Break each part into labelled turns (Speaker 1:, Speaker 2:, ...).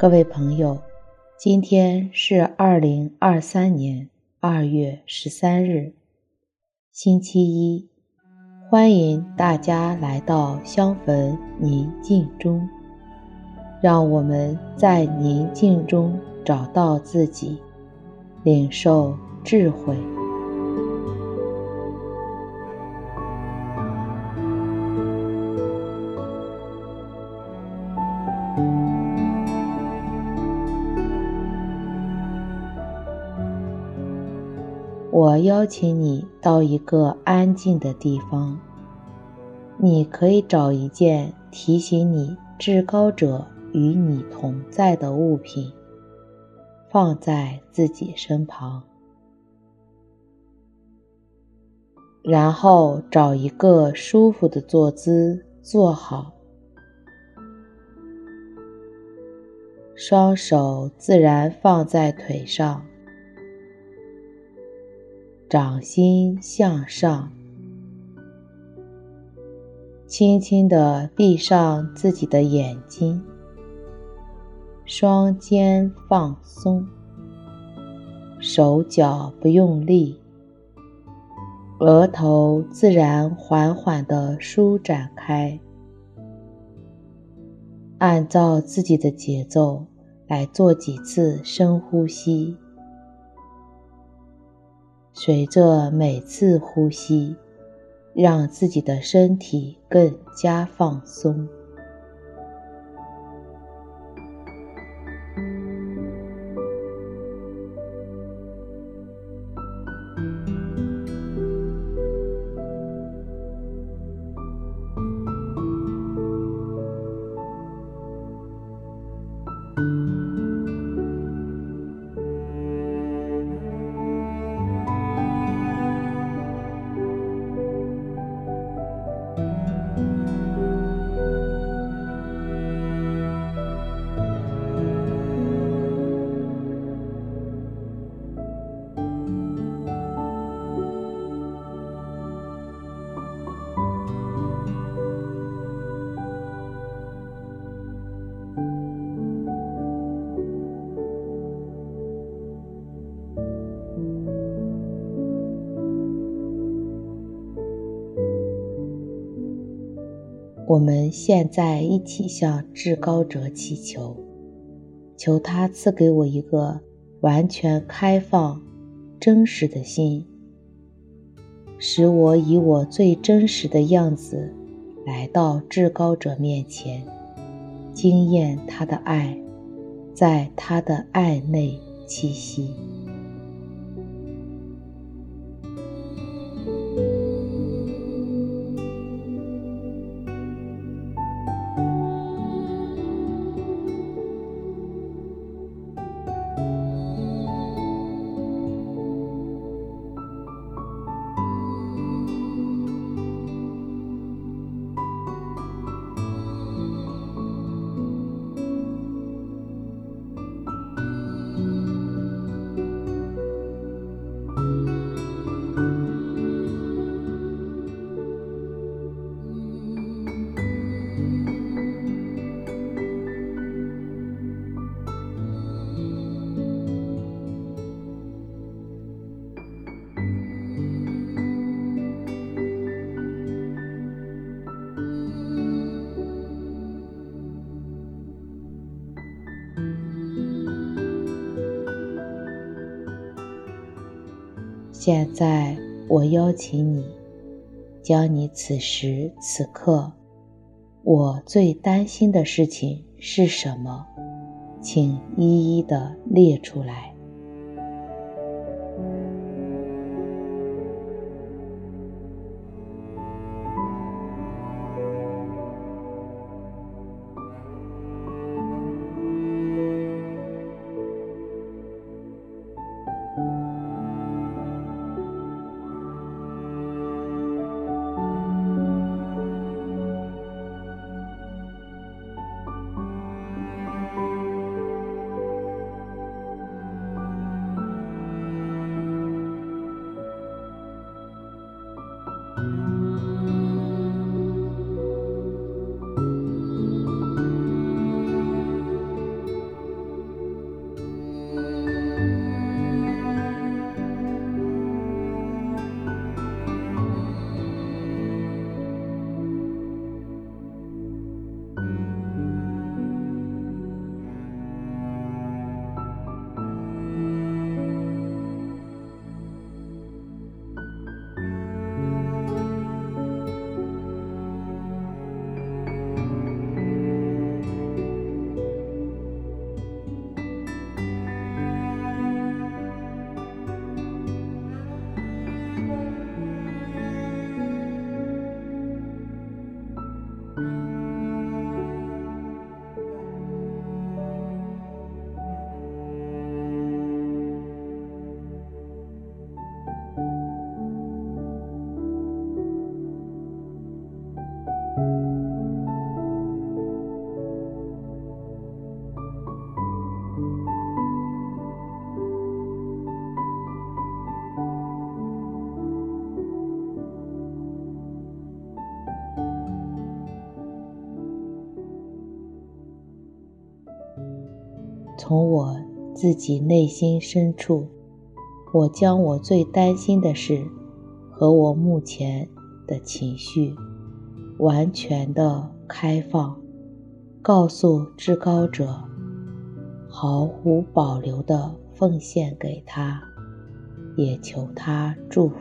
Speaker 1: 各位朋友，今天是二零二三年二月十三日，星期一。欢迎大家来到香焚宁静中，让我们在宁静中找到自己，领受智慧。我邀请你到一个安静的地方，你可以找一件提醒你至高者与你同在的物品，放在自己身旁，然后找一个舒服的坐姿坐好，双手自然放在腿上。掌心向上，轻轻地闭上自己的眼睛，双肩放松，手脚不用力，额头自然缓缓地舒展开，按照自己的节奏来做几次深呼吸。随着每次呼吸，让自己的身体更加放松。我们现在一起向至高者祈求，求他赐给我一个完全开放、真实的心，使我以我最真实的样子来到至高者面前，经验他的爱，在他的爱内栖息。现在，我邀请你，将你此时此刻我最担心的事情是什么，请一一的列出来。从我自己内心深处，我将我最担心的事和我目前的情绪完全的开放，告诉至高者，毫无保留的奉献给他，也求他祝福。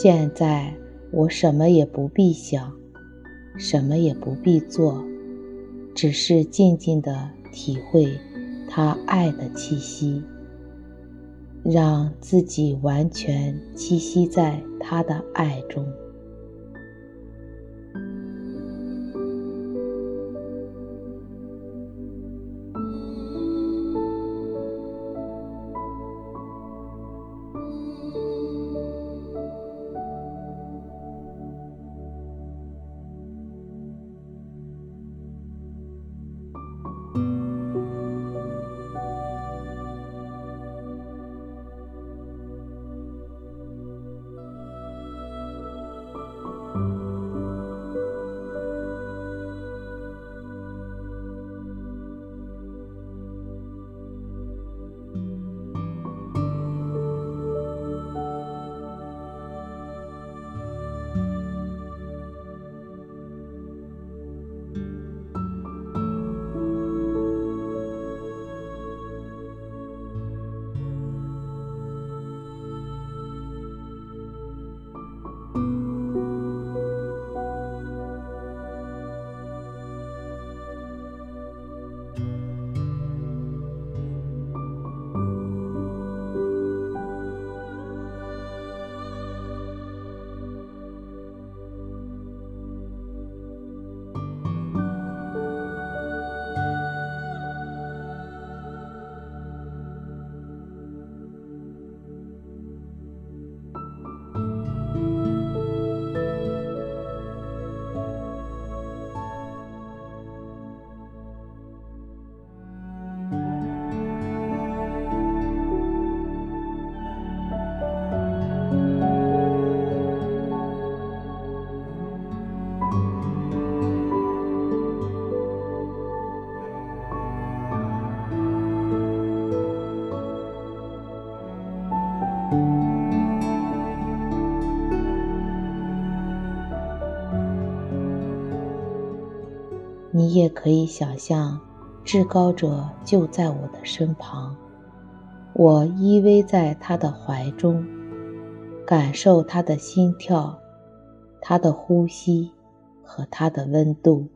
Speaker 1: 现在我什么也不必想，什么也不必做，只是静静地体会他爱的气息，让自己完全栖息在他的爱中。也可以想象，至高者就在我的身旁，我依偎在他的怀中，感受他的心跳、他的呼吸和他的温度。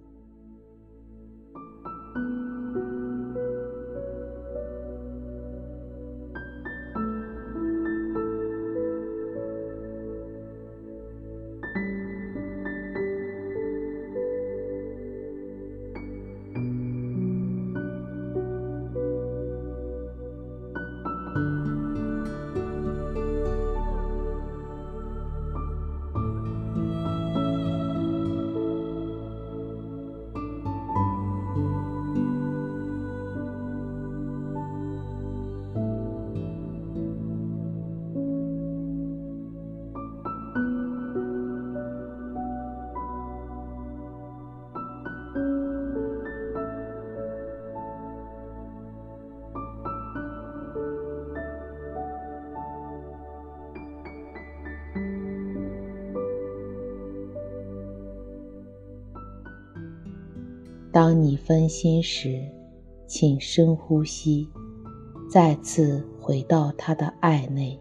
Speaker 1: 当你分心时，请深呼吸，再次回到他的爱内。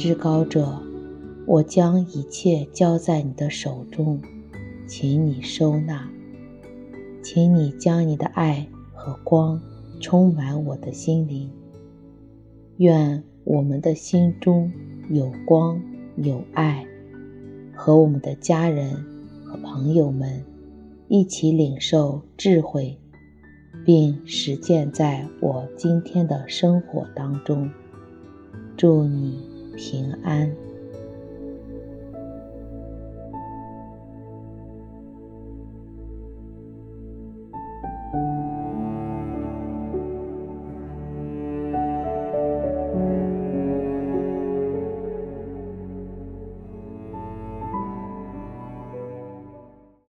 Speaker 1: 至高者，我将一切交在你的手中，请你收纳，请你将你的爱和光充满我的心灵。愿我们的心中有光有爱，和我们的家人和朋友们一起领受智慧，并实践在我今天的生活当中。祝你平安。